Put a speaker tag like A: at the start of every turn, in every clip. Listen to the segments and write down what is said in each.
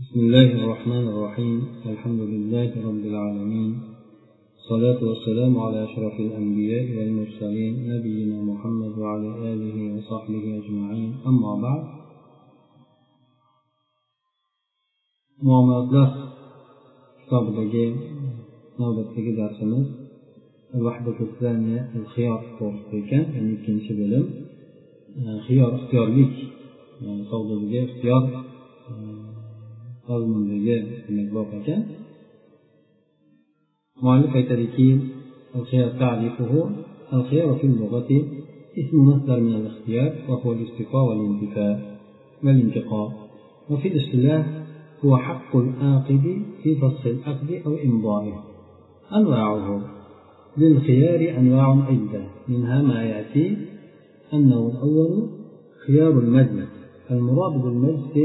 A: بسم الله الرحمن الرحيم. الحمد لله رب العالمين. الصلاة والسلام على أشرف الأنبياء والمرسلين نبينا محمد وعلى آله وصحبه أجمعين. أما بعد. muomalatlar kitobidagi navbatdagi darsimiz xiyor to'g'risida ekan ya'ni ikkinchi bo'lim xiyor ixtiyorlik savdodagi ixtiyor mazmundagi bob ekan muallif aytadiki الخيار في اللغة اسم مصدر من الاختيار وهو الاستقاء والانتفاء والانتقاء. وفي الاصطلاح هو حق العاقد في فسخ العقد أو إمضائه. أنواعه للخيار أنواع عدة منها ما يأتي أنه الأول خيار المجلس. المراد بالمجلس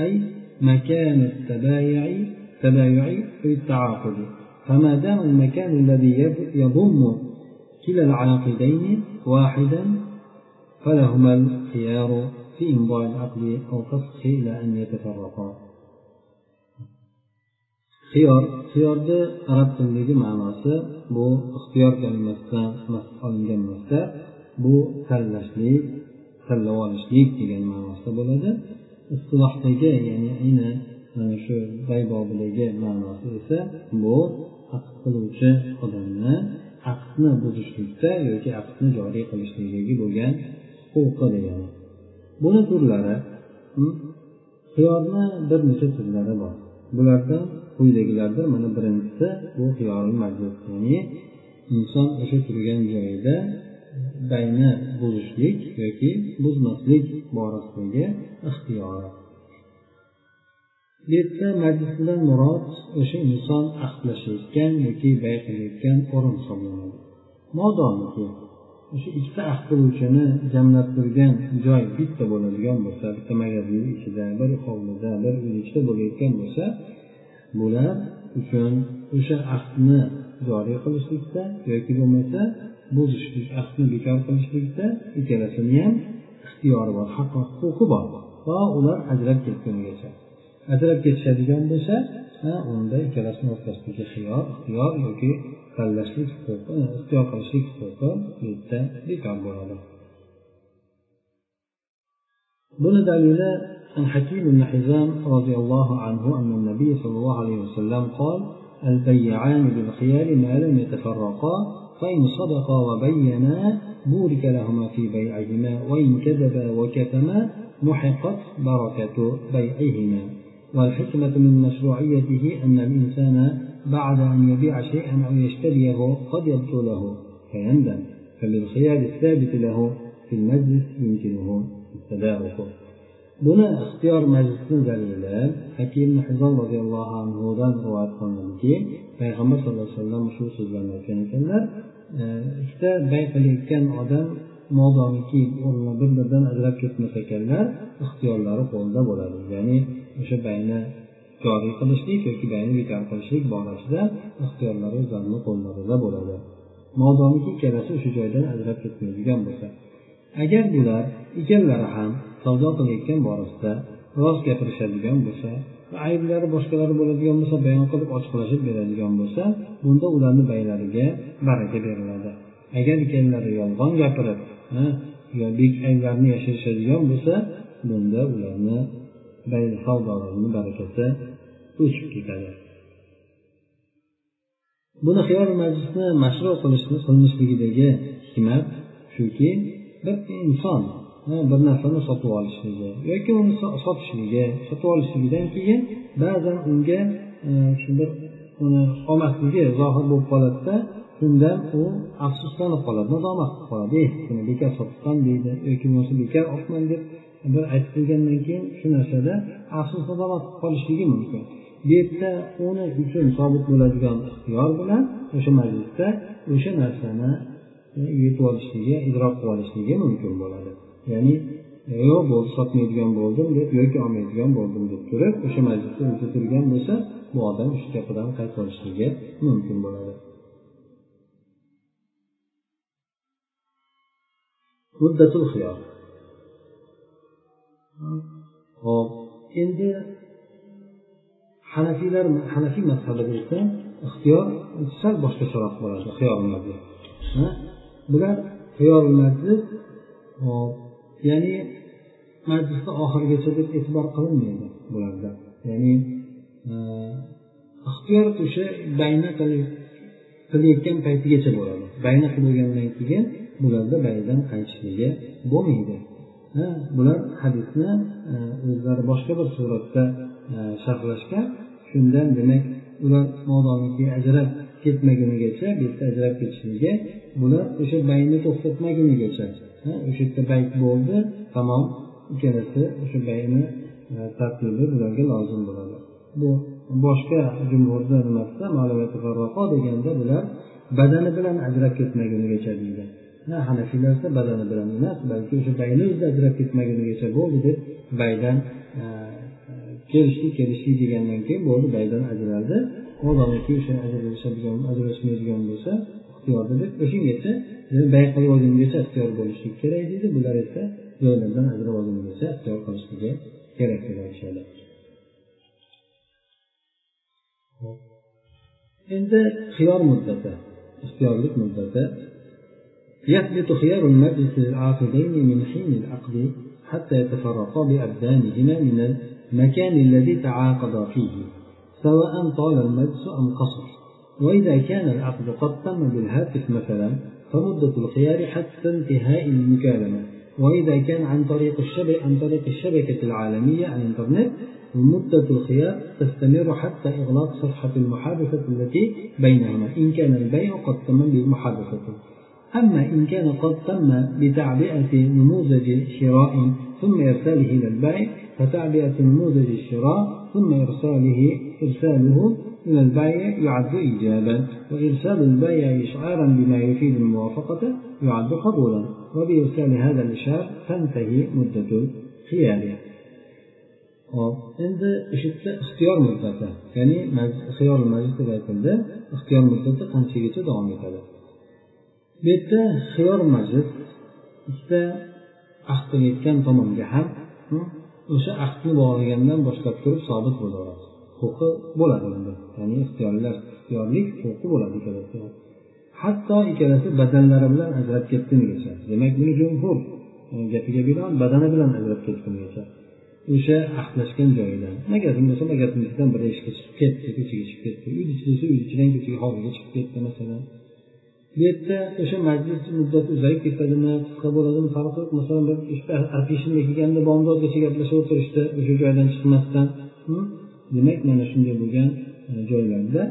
A: أي مكان التبايع تبايع في التعاقد. فما دام المكان الذي يضم كلا العاقدين واحدا فلهما الخيار في إمضاء العقد أو فسخ إلى أن يتفرقا. خيار خيار ده اردت تنبيه مع ناسا بو اختيار كلمة مسألة كلمة بو تلشليك تلوالشليك تيجي مع ناسا بلده istilohdagi ya'ni ayni mana e, shu baybobidagi ma'nosi esa bu aqd qiluvchi odamni aqdni buzishlikda yoki aqdni joriy qilishligiga bo'lgan huquqi degani. Buni turlari xiyorni bir necha turlari bor. Bulardan quyidagilardir mana birinchisi bu xiyorul majlis ya'ni inson o'sha turgan joyida bayni buzishlik yoki buzmaslik borasidagi ixtiyori bu yerda majlisdan murod o'sha inson ahdlashayotgan yoki bay qilayotgan o'rin hisoblanadi. Modomiki o'sha ikkita ahd qiluvchini jamlab turgan joy bitta bo'ladigan bo'lsa bitta magazin ichida bir hovlida bir uy ichida bo'layotgan bo'lsa bular uchun o'sha ahdni joriy qilishlikda yoki bo'lmasa buzishlik ahdni bekor qilishlikda ikkalasini ham ixtiyori bor haqqi huquqi bor to ular ajrab ketgunigacha ajrab ketishadigan bo'lsa unda ikkalasini o'rtasidagi xiyor ixtiyor yoki tanlashlik huquqi ixtiyor qilishlik huquqi bu yerda bekor bo'ladi buni dalili عن حكيم بن حزام رضي الله عنه أن النبي صلى الله عليه وسلم قال البيعان بالخيار ما لم يتفرقا فإن صدقا وبينا بورك لهما في بيعهما وإن كذبا وكتما محقت بركة بيعهما. والحكمة من مشروعيته أن الإنسان بعد أن يبيع شيئا أو يشتريه قد يبطله فيندم. فبالخيار الثابت له في المجلس يمكنه التدارك. buni ixtiyor majlisni dalili hakim hizon roziyallohu anhudan rivoyat qilinadiki payg'ambar sallallohu alayhi vasallam shu so'zlarni aytgan ekanlar ikkita bay qilayotgan odam modomiki bir biridan ajrab ketmas ekanlar ixtiyorlari qo'lida bo'ladi. Ya'ni o'sha bayni joriy qilishlik yoki bayni bekor qilishlik borasida ixtiyorlari o'zlarini qo'llarida bo'ladi. Modomiki ikkalasi o'sha joydan ajrab ketmaydigan bo'lsa. Agar bular ikkalalari ham savdo qilayotgan borasida rost gapirishadigan bo'lsa ayblari boshqalari bo'ladigan bo'lsa bayon qilib ochiqlashib beradigan bo'lsa bunda ularni baylariga baraka beriladi. Agar ikkalalari yolg'on gapirib ayblarini yashirishadigan bo'lsa bunda ularni savdolarini barakasi o'chib ketadi. Buni xiyor majlisni mashru qilishni qilmishligidagi hikmat shuki bir inson bir narsani sotib olishligi yoki uni sotishligi sotib olishligidan keyin ba'zan unga e, shu bir uni olmasligi zohir bo'lib qoladida shundan u afsuslanib qoladi nadomat qilib qoladi. Eh, buni bekor sotibman deydi yoki bo'lmasa bekor olibman deb bir aytib qo'ygandan keyin shu narsada afsus nadomat qilib qolishligi mumkin. Bu yerda uni uchun sobit bo'ladigan ixtiyor bilan o'sha majlisda o'sha narsani e, yetib olishligi idrok qilib olishligi mumkin bo'ladi. Ya'ni yo'q bo'ldi sotmaydigan bo'ldim deb yoki olmaydigan bo'ldim deb turib o'sha majlisda o'zi turgan bo'lsa bu odam o'sha gapidan qaytarishligi olishligi mumkin bo'ladi. Muddatul xiyor hop endi hanafiylar hanafiy mazhabida esa ixtiyor sal boshqacharoq bo'ladi xiyol bular xiyol hop ya'ni majlisni oxirigacha deb e'tibor qilinmaydi bularda. Ya'ni e, ixtiyor o'sha bayna qilayotgan paytigacha bo'ladi. Bayna qilgandan keyin bularda baydan qaytishligi bo'lmaydi. Bular hadisni e, o'zlari boshqa bir suratda e, sharhlashgan. Shundan demak ular modomiki ajrab ketmagunigacha bu yerda ajrab ketishligi bular o'sha bayni to'xtatmagunigacha o'sha yerda bayt bo'ldi. Tamom ikkalasi o'sha bayni e, tartibi bularga lozim bo'ladi. Bu boshqa jumhurni nimasida deganda bular badani bilan ajrab ketmagunigacha deydi. Hanafiylar esa badani bilan emas balki o'sha bayni o'zida ajrab ketmagunigacha bo'ldi deb baydan e, kelishdik kelishdik degandan keyin bo'ldi baydan ajraldi. Modomiki o'sha ajralishadigan ajrashmaydigan bo'lsa ixtiyorda deb o'shangacha bay qilib olgungacha ixtiyor bo'lishligi kerak deydi bular esa joylardan ajrab olgungacha ixtiyor qilishligi kerak deb aytishadi endi xiyor muddati ixtiyorlik muddati يثبت خيار المجلس للعاقدين من حين العقد حتى يتفرقا بأبدانهما من المكان الذي تعاقدا فيه سواء طال المجلس أم قصر وإذا كان العقد قد تم بالهاتف مثلا فمدة الخيار حتى انتهاء المكالمة. وإذا كان عن طريق الشبكة عن طريق الشبكة العالمية الإنترنت مدة الخيار تستمر حتى إغلاق صفحة المحادثة التي بينهما. إن كان البيع قد تم بالمحادثة أما إن كان قد تم بتعبئة نموذج شراء ثم إرساله إلى البائع فتعبئة نموذج الشراء ثم إرساله إرساله إلى البائع يعد إيجابا وإرسال البائع إشعارا بما يفيد الموافقة يعد قبولا وبإرسال هذا الإشعار تنتهي مدة الخيار hop endi o'sha yerda ixtiyor muddati ya'ni xiyor majlis deb aytildi ixtiyor muddati qanchagacha davom etadi bu yerda xiyor majlis ikkita ahd qilayotgan tomonga ham o'sha ahdni bog'lagandan boshlab turib sobit bo'laveradi huquqi bo'ladi unda. Ya'ni ixtiyorlar ixtiyorlik huquqi bo'ladi ikkalasi. Hatto ikkalasi badanlari bilan ajrab ketdimigacha demak buni jumhur gapiga binoan badani bilan ajrab ketdimigacha o'sha ahdlashgan joyidan. Magazin bo'lsa magazinnikidan biri ishga chiqib ketdi ko'chaga chiqib ketdi uy ichida desa ichidan ko'chaga hovliga chiqib ketdi masalan. Bu yerda o'sha majlis muddati uzayib ketadimi qisqa bo'ladimi farqi yo'q. Masalan bir afishinda kelganda bomdodgacha gaplashib o'tirishdi o'sha joydan chiqmasdan. Demak mana shunday bo'lgan e, joylarda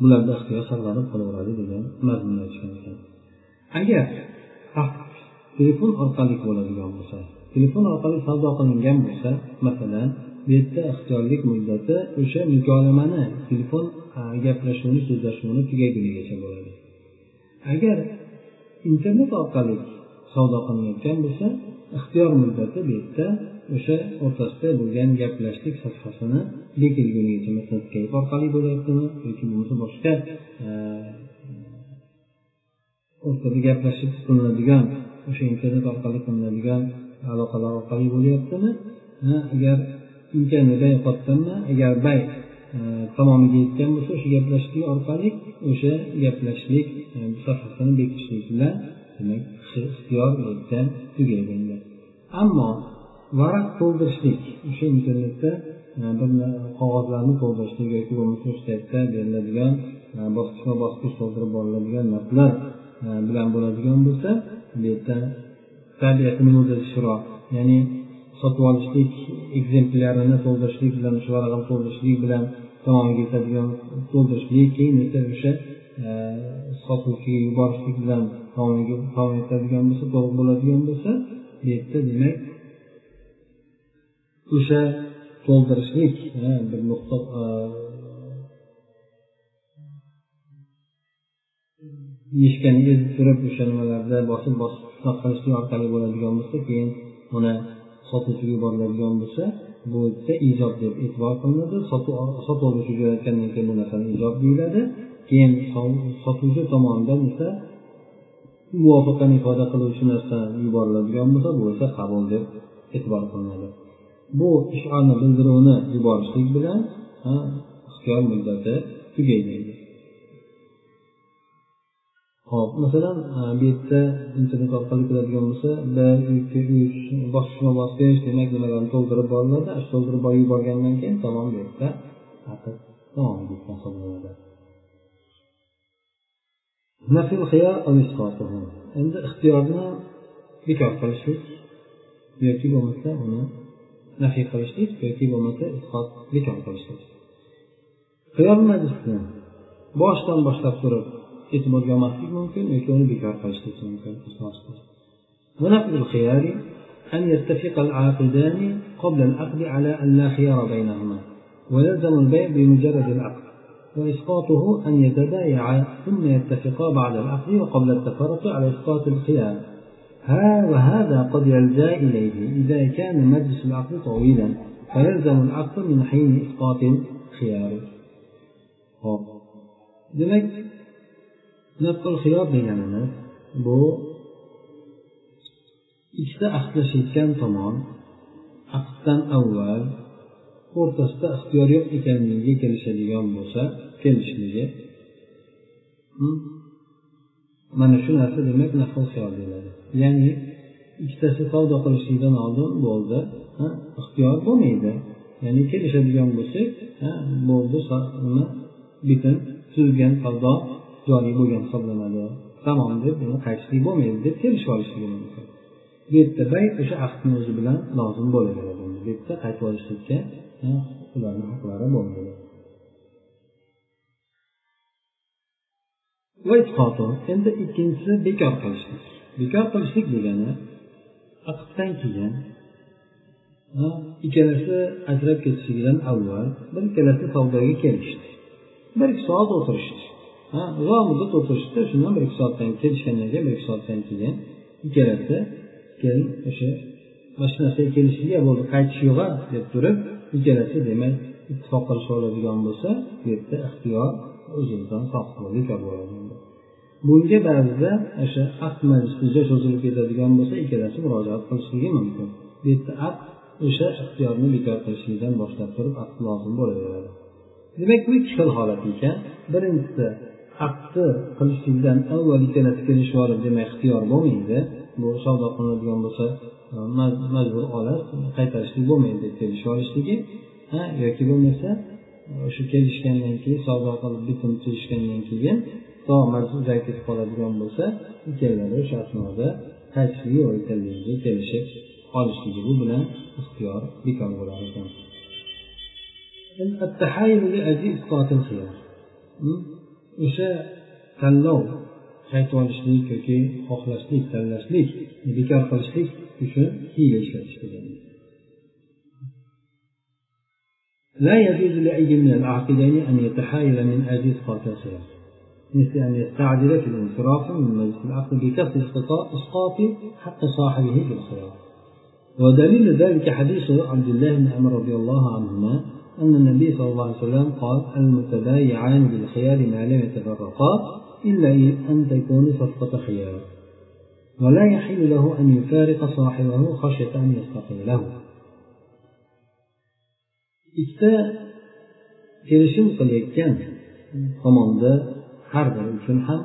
A: bularda ixtiyor saqlanib qolaveradi degan mazmunni aytishgan ekan. Agar telefon orqali bo'ladigan bo'lsa telefon orqali savdo qilingan bo'lsa masalan bu yerda ixtiyorlik muddati o'sha mukolamani telefon gaplashuvni so'zlashuvni tugagunigacha bo'ladi. Agar internet orqali savdo qilinayotgan bo'lsa ixtiyor muddati bu yerda o'sha o'rtasida bo'lgan gaplashlik safhasini bekilgunigacha masalan skype orqali bo'lyaptimi yoki bo'lmasa boshqa e, o'rtada gaplashib qilinadigan o'sha internet orqali qilinadigan aloqalar orqali bo'lyaptimi? Agar agar bay e, tamomiga yetgan bo'lsa o'sha gaplashishlik orqali o'sha gaplashishlik e, safhasini bekitishlik bilan demak ixtiyor tugaydi ammo varaq to'ldirishlik. O'sha internetda e, bir qog'ozlarni to'ldirishlik yoki bo'lmasa o'sha saytda beriladigan e, bosqichma bosqich to'ldirib boriladigan narsalar e, bilan bo'ladigan bo'lsa bu yerda ya'ni sotib olishlik ekzemplarini to'ldirishlik bilan shu varaqani to'ldirishlik bilan tamomiga yetadigan to'ldirishlik keyin esa o'sha sotuvchiga yuborishlik bilan davom yetadigan bo'lsa to'g'ri bo'ladigan bo'lsa bu yerda demak o'sha to'ldirishlik bir nuqta yechkani ezib turib o'sha nimalarda bosib bosib qilishlik orqali bo'ladigan bo'lsa keyin uni sotuvchiga yuboriladigan bo'lsa bu yerda ijob deb e'tibor qilinadi. Sotib oluvchi jo'natgandan keyin bu narsani ijob deyiladi. Keyin sotuvchi tomonidan esa muvofaqani ifoda qiluvchi narsa yuboriladigan bo'lsa bu esa qabul deb e'tibor qilinadi. Bu ishorni bildiruvni yuborishlik bilan ixtiyor muddati tugaydi hop masalan e, bu yerda internet orqali kiradigan bo'lsa bir ikki uch bosqichma bosqich demak nimalarni to'ldirib boriladi shu to'ldirib borib yuborgandan keyin tamom bu yerda tamom deb hisoblanadi. Endi ixtiyorni bekor qilishlik yoki bo'lmasa uni nafiy qilishlik yoki bo'lmasa isqot bekor qilishlik qiyor majlisni boshidan boshlab turib e'tiborga mumkin yoki uni bekor qilishlik mumkin ونقض الخيار أن يتفق العاقدان قبل العقد على أن لا خيار بينهما ويلزم البيع بمجرد العقد وإسقاطه أن يتبايعا ثم يتفقا بعد العقد وقبل التفرق على إسقاط الخيار ها وهذا قد يلجا إليه إذا كان مجلس العقد طويلا فيلزم العقد من حين إسقاط الخيار demak nafqul xiyor deganimiz bu ikkita aqdlashayotgan tomon aqddan avval o'rtasida ixtiyor yo'q ekanligiga kelishadigan bo'lsa kelishligi mana shu narsa demak nafqul deyiladi. Ya'ni ikkitasi savdo qilishlikdan oldin bo'ldi ixtiyor bo'lmaydi. Ya'ni kelishadigan bo'lsak bo'ldi nima bitim tuzilgan savdo joriy bo'lgan hisoblanadi. Tamom deb uni qaytishlik bo'lmaydi deb kelishib olishligi mumkin. Bu yerda bay o'sha ahdni o'zi bilan lozim bo'laveradi. Bu yerda qaytib olishlikka ularni haqlari bo'lmaydi. Endi ikkinchisi bekor qilishlik. Bekor qilishlik degani aqddan keyin ikkalasi ajrab ketishligidan avval bir ikkalasi savdoga kelishdi. Bir ikki soat o'tirishdi. Uzoq muddat o'tirishdi. Shundan bir ikki soatdan kelishgandan keyin bir ikki soatdan keyin ikkalasi keyin o'sha mana shu narsaga kelishiga bo'ldi qaytish yo'q deb turib ikkalasi demak ittifoq qilishib oladigan bo'lsa bu yerda ixtiyor o'zidan bekor bo'ladi. Bunga ba'zida o'sha aqd majlisida cho'zilib ketadigan bo'lsa ikkalasi murojaat qilishligi mumkin. Bu yerda aqd o'sha ixtiyorni bekor qilishlikdan boshlab turib aqd lozim bo'laveradi. Demak bu ikki xil holat ekan. Birinchisi aqdni qilishlikdan avval ikkalasi kelishib olib demak ixtiyor bo'lmaydi. Bu savdo qilinadigan bo'lsa e, majbur olib qaytarishlik bo'lmaydi deb kelishib olishligi. Yoki bo'lmasa e, o'sha kelishgandan keyin savdo qilib bitim tuzishgandan keyin to majlis uzayib ketib qoladigan bo'lsa ikkalari o'sha asnoda qaytishligi yo'q ekanligiga kelishib olishligi bu bilan ixtiyor bekor bo'lar ekan o'sha tanlov qaytib olishlik yoki xohlashlik tanlashlik bekor qilishlik uchun hiyla ishlatish degani لا يجوز لأي من العاقدين أن يتحايل من أجل إسقاط الخيار مثل أن يستعجل في الانصراف من مجلس العقد بكسر إسقاط حق صاحبه في الخيار. ودليل ذلك حديث عبد الله بن عمر رضي الله عنهما أن النبي صلى الله عليه وسلم قال المتبايعان بالخيار ما لم يتفرقا إلا أن تكون صفقة خيار. ولا يحل له أن يفارق صاحبه خشية أن يستقيله ikkita kelishim qilayotgan tomonda har bir uchun ham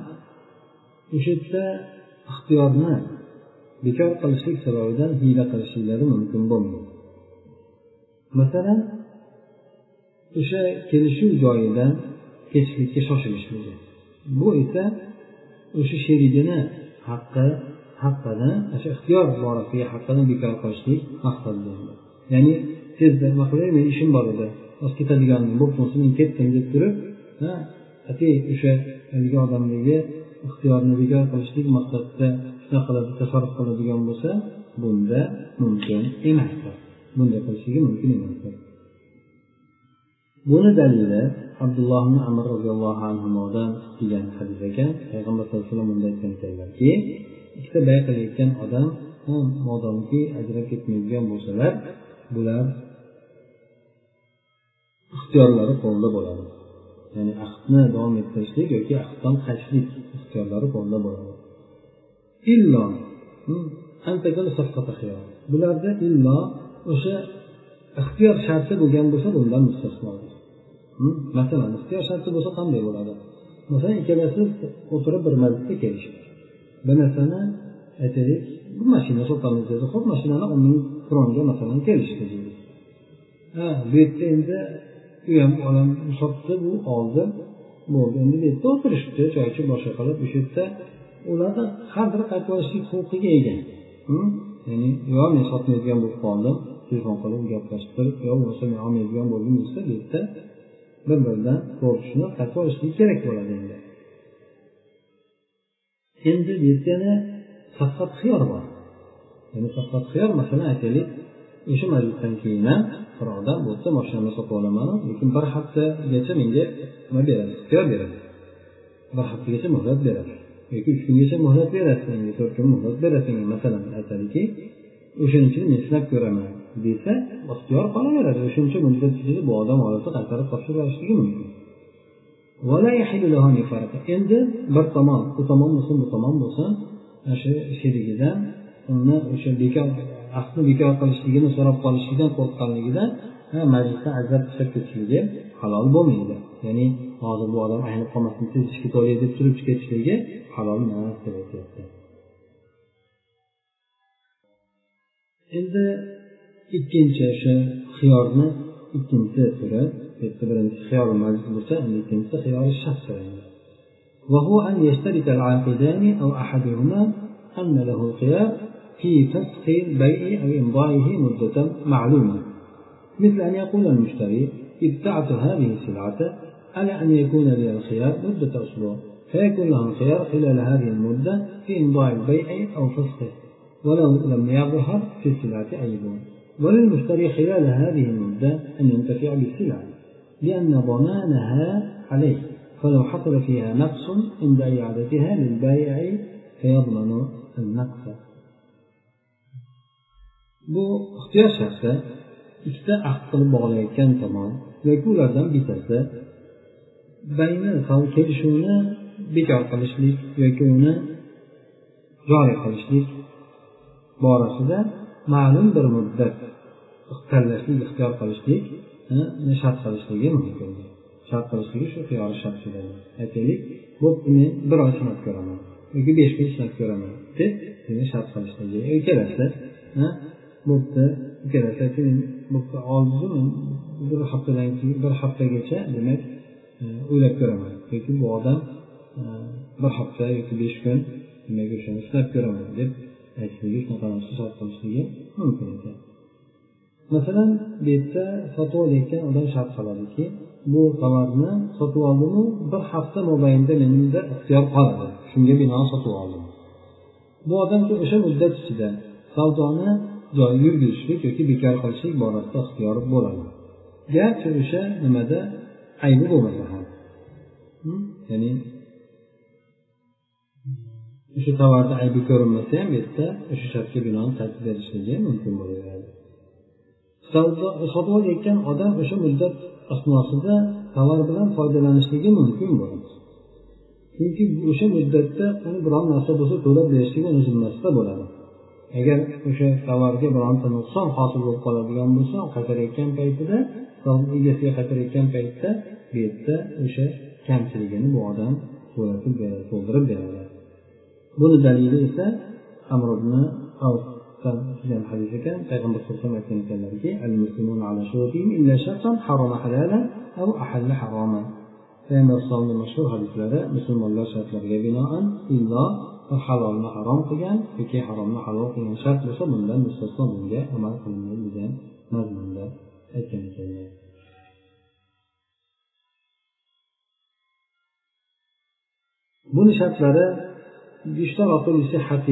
A: o'sha yerda ixtiyorni bekor qilishlik sababidan hiyla qilishliklari mumkin bo'lmaydi. Masalan o'sha kelishuv joyidan ketishlikka shoshilishligi. Bu esa o'sha sherigini haqqi haqqini o'sha ixtiyor borasidagi haqqini bekor qilishlik maqsadida ya'ni tezda nima qilay meni ishim bor edi hozir ketadiganim bo'lib men ketdim deb turib qat'iy o'sha haligi odamniki ixtiyorni bekor qilishlik maqsadida shunaqa qiladi tasarruf qiladigan bo'lsa bunda mumkin emasdir bunday qilishligi mumkin emasdir buni dalili abdulloh ibn amr roziyallohu anhudan kelgan hadis ekan. Payg'ambar sallallohu alayhi vasallam bunday aytgan ekanlarki ikkita bay qilayotgan odam modomki ajrab ketmaydigan bo'lsalar bular ixtiyorlari qo'lida bo'ladi. Ya'ni ahdni davom ettirishlik yoki ahddan qaytishlik ixtiyorlari qo'lida bo'ladi. Illo hmm, bularda illo o'sha ixtiyor sharti bo'lgan bo'lsa bundan mustasno hmm, masalan ixtiyor sharti bo'lsa qanday bo'ladi? Masalan ikkalasi o'tirib bir majlisga kelishdi. Bir narsani aytaylik bu mashina sotamiz dedi ho'p mashinani o'n ming kronga masalan kelishdi deydi. Ha bu yerda endi u ham odam sotdi bu oldi. Bo'ldi endi bu yerda o'tirishibdi choy ichib boshqa qilib o'sha yerda ularni har biri qaytib olishlik huquqiga ega. Ya'ni yo men sotmaydigan bo'lib qoldim telefon qilib gaplashib turib yo bo'lmasa men olmaydigan bo'ldim desa bu yerda bir biridan to'g'ri tushunib qaytib olishlik kerak bo'ladi endi. Endi bu yerda yana saqqat xiyor bor. Ya'ni saqqat xiyor masalan aytaylik o'sha majlisdan keyin ham bir odam bu mashinani sotib olaman lekin bir haftagacha menga nima beradi? Ixtiyor beradi. Bir haftagacha muhlat beradi. Yoki uch kungacha muhlat berasiz menga to'rt kun muhlat berasiz masalan aytadiki o'shaning uchun men sinab ko'raman desa ixtiyor qolaveradi. O'shancha muddat ichida bu odam olsa qaytarib topshirib yuborishligi mumkin. Endi bir tomon u tomon bo'lsin bu tomon bo'lsin shu sherigidan uni o'sha bekor aqdni bekor qilishligini so'rab qolishlikdan qo'rqqanligidan majlisdan ajrab tashlab ketishligi halol bo'lmaydi ya'ni hozir bu odam aynib qolmasin tez ishga ketolay deb turib ketishligi halol emas deb aytyapti endi ikkinchi o'sha xiyorni ikkinchi turi bitta birinchisi xiyor majlis bo'lsa endi ikkinchisi xiyori shart وهو أن يشترك العاقدان أو أحدهما أن له الخيار في فسخ البيع أو إمضائه مدة معلومة. مثل أن يقول المشتري ابتعت هذه السلعة على أن يكون لي الخيار مدة أسبوع فيكون له الخيار خلال هذه المدة في إمضاء البيع أو فسخه ولو لم يظهر في السلعة عيب وللمشتري خلال هذه المدة أن ينتفع بالسلعة لأن ضمانها عليه. فلو حصل فيها نقص عند إعادتها للبائع فيضمن النقص. Bu ixtiyor shaxsi ikkita ahd qilib bog'layotgan tomon yoki ulardan bittasi bayni kelishuvni bekor qilishlik yoki uni joriy qilishlik borasida ma'lum bir muddat tanlashlik ixtiyor qilishlik shart qilishligi mumkin. Shart qilishligi shu xiyori shart aytaylik bo'pti men bir oy sinab ko'raman yoki besh kun sinab ko'raman deb shart qilishligi ikkalasi bo'pti ikkalasi bo'pti oldimi bir haftadan keyin bir haftagacha demak e, o'ylab ko'raman. Yoki bu odam e, bir hafta yoki besh kun demak o'shani sinab ko'raman deb aytishligi shunaqa narsa shart qilishligi mumkin ekan. Masalan bu yerda sotib olayotgan odam shart qiladiki bu tovarni sotib oldimu bir hafta mobaynida menimda ixtiyor qoladi shunga binoan sotib oldim. Bu odam o'sha muddat ichida savdoni joyiga yurgizishlik yoki bekor qilishlik borasida ixtiyori bo'ladi. Garchi o'sha nimada? Aybi bo'lmasa ham ya'ni o'sha tovarda aybi ko'rinmasa ham bu yerda o'sha shartga binoan qaytib berishligi mumkin bo'laveradi sotib olayotgan odam o'sha muddat asnosida tovar bilan foydalanishligi mumkin bo'ladi. Chunki o'sha muddatda uni biron narsa bo'lsa to'lab berishligi o'z zimmasida bo'ladi. Agar o'sha tovarga bironta nuqson hosil bo'lib qoladigan bo'lsa qaytarayotgan paytida egasiga qaytarayotgan paytda bu yerda o'sha kamchiligini bu odam to'latib beradi to'ldirib beradi. Buni dalili esa amr ibn kelgan hadis ekan. Payg'ambar sallallohu alayhi vasallam aytgan ekanlarki ala harama halalan aw ahalla payg'ambar mashhur hadislari musulmonlar shartlariga binoan illo halolni harom qilgan yoki haromni halol qilgan shart bo'lsa bundan mustasno bunga amal qilinmaydi degan mazmunda aytgan ekanlar buni shartlari يشترط لصحة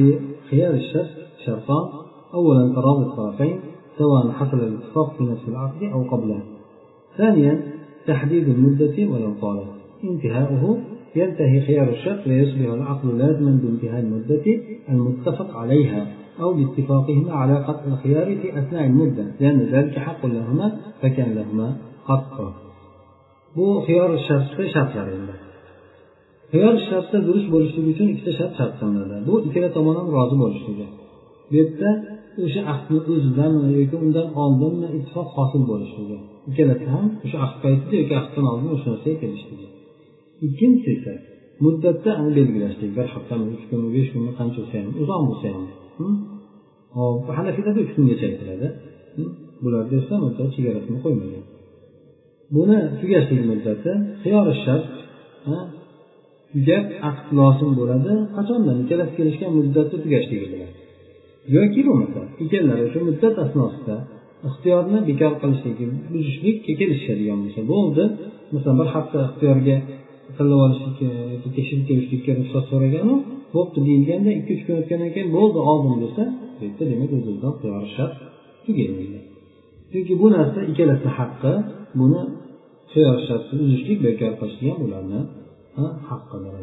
A: خيار الشرط شرطان أولا تراضي الطرفين سواء حصل الاتفاق في نفس العقد أو قبله ثانيا تحديد المدة ولو طالت انتهاؤه ينتهي خيار الشرط ويصبح العقد لازما بانتهاء المدة المتفق عليها أو باتفاقهما على قطع الخيار في أثناء المدة لأن ذلك حق لهما فكان لهما حق bu xiyor sharti shartlari endi xiyor sharti durust bo'lishligi uchun ikkita shart shart qilinadi bu ikkala tomon ham rozi bo'lishligi bu yerda o'sha aqdni o'zidami yoki undan oldinmi ittifoq hosil bo'lishligi ikkalasi ham o'sha aqd paytida yoki aqddan oldin o'sha narsaga kelishligi ikkinchisi esa muddatda belgilashlik bir haftami uch kunmi besh kunmi qancha bo'lsa ham uzoq bo'lsa ham hm? hop hanafiylarda uch kungacha aytiladi. Hm? Bularda esa muddat chegarasini qo'ymagan. Buni tugashlik muddati xiyori shart tugab aqd lozim bo'ladi. Qachondan ikkalasi kelishgan muddatda tugashligi bilan yoki bo'lmasa ikkalalari o'sha muddat asnosida ixtiyorni bekor qilishligi buzishlikka kelishadigan bo'lsa bo'ldi. Masalan bir hafta ixtiyorga tanlab olishlikka yoki tekshirib ko'rishlikka ruxsat so'raganu bo'pti deyilganda ikki uch kun o'tgandan keyin bo'ldi oldim desa bu yerda demak o'z o'zidan xiyori shart tugaydi. Chunki bu narsa ikkalasini haqqi buni xiyor shartni uzishlik bekor qilishlik ham ularni haqqidir